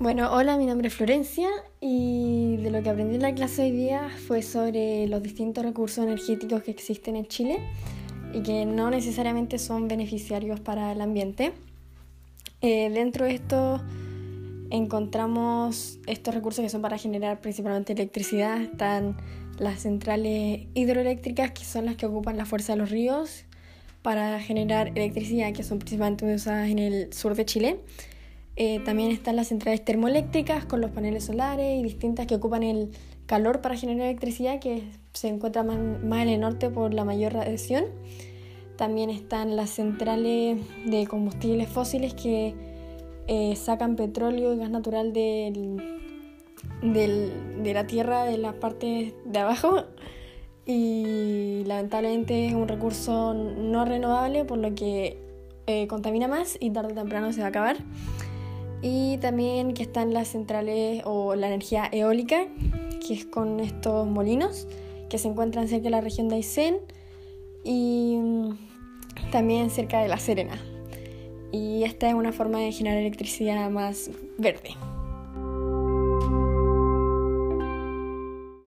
Bueno, hola, mi nombre es Florencia y de lo que aprendí en la clase hoy día fue sobre los distintos recursos energéticos que existen en Chile y que no necesariamente son beneficiarios para el ambiente. Eh, dentro de esto encontramos estos recursos que son para generar principalmente electricidad. Están las centrales hidroeléctricas que son las que ocupan la fuerza de los ríos para generar electricidad que son principalmente usadas en el sur de Chile. Eh, también están las centrales termoeléctricas con los paneles solares y distintas que ocupan el calor para generar electricidad que se encuentran más, en el norte por la mayor radiación. También están las centrales de combustibles fósiles que eh, sacan petróleo y gas natural del, de la tierra de las partes de abajo y lamentablemente es un recurso no renovable por lo que eh, contamina más y tarde o temprano se va a acabar y también que están las centrales o la energía eólica, que es con estos molinos que se encuentran cerca de la región de Aysén y mm, también cerca de La Serena. Y esta es una forma de generar electricidad más verde.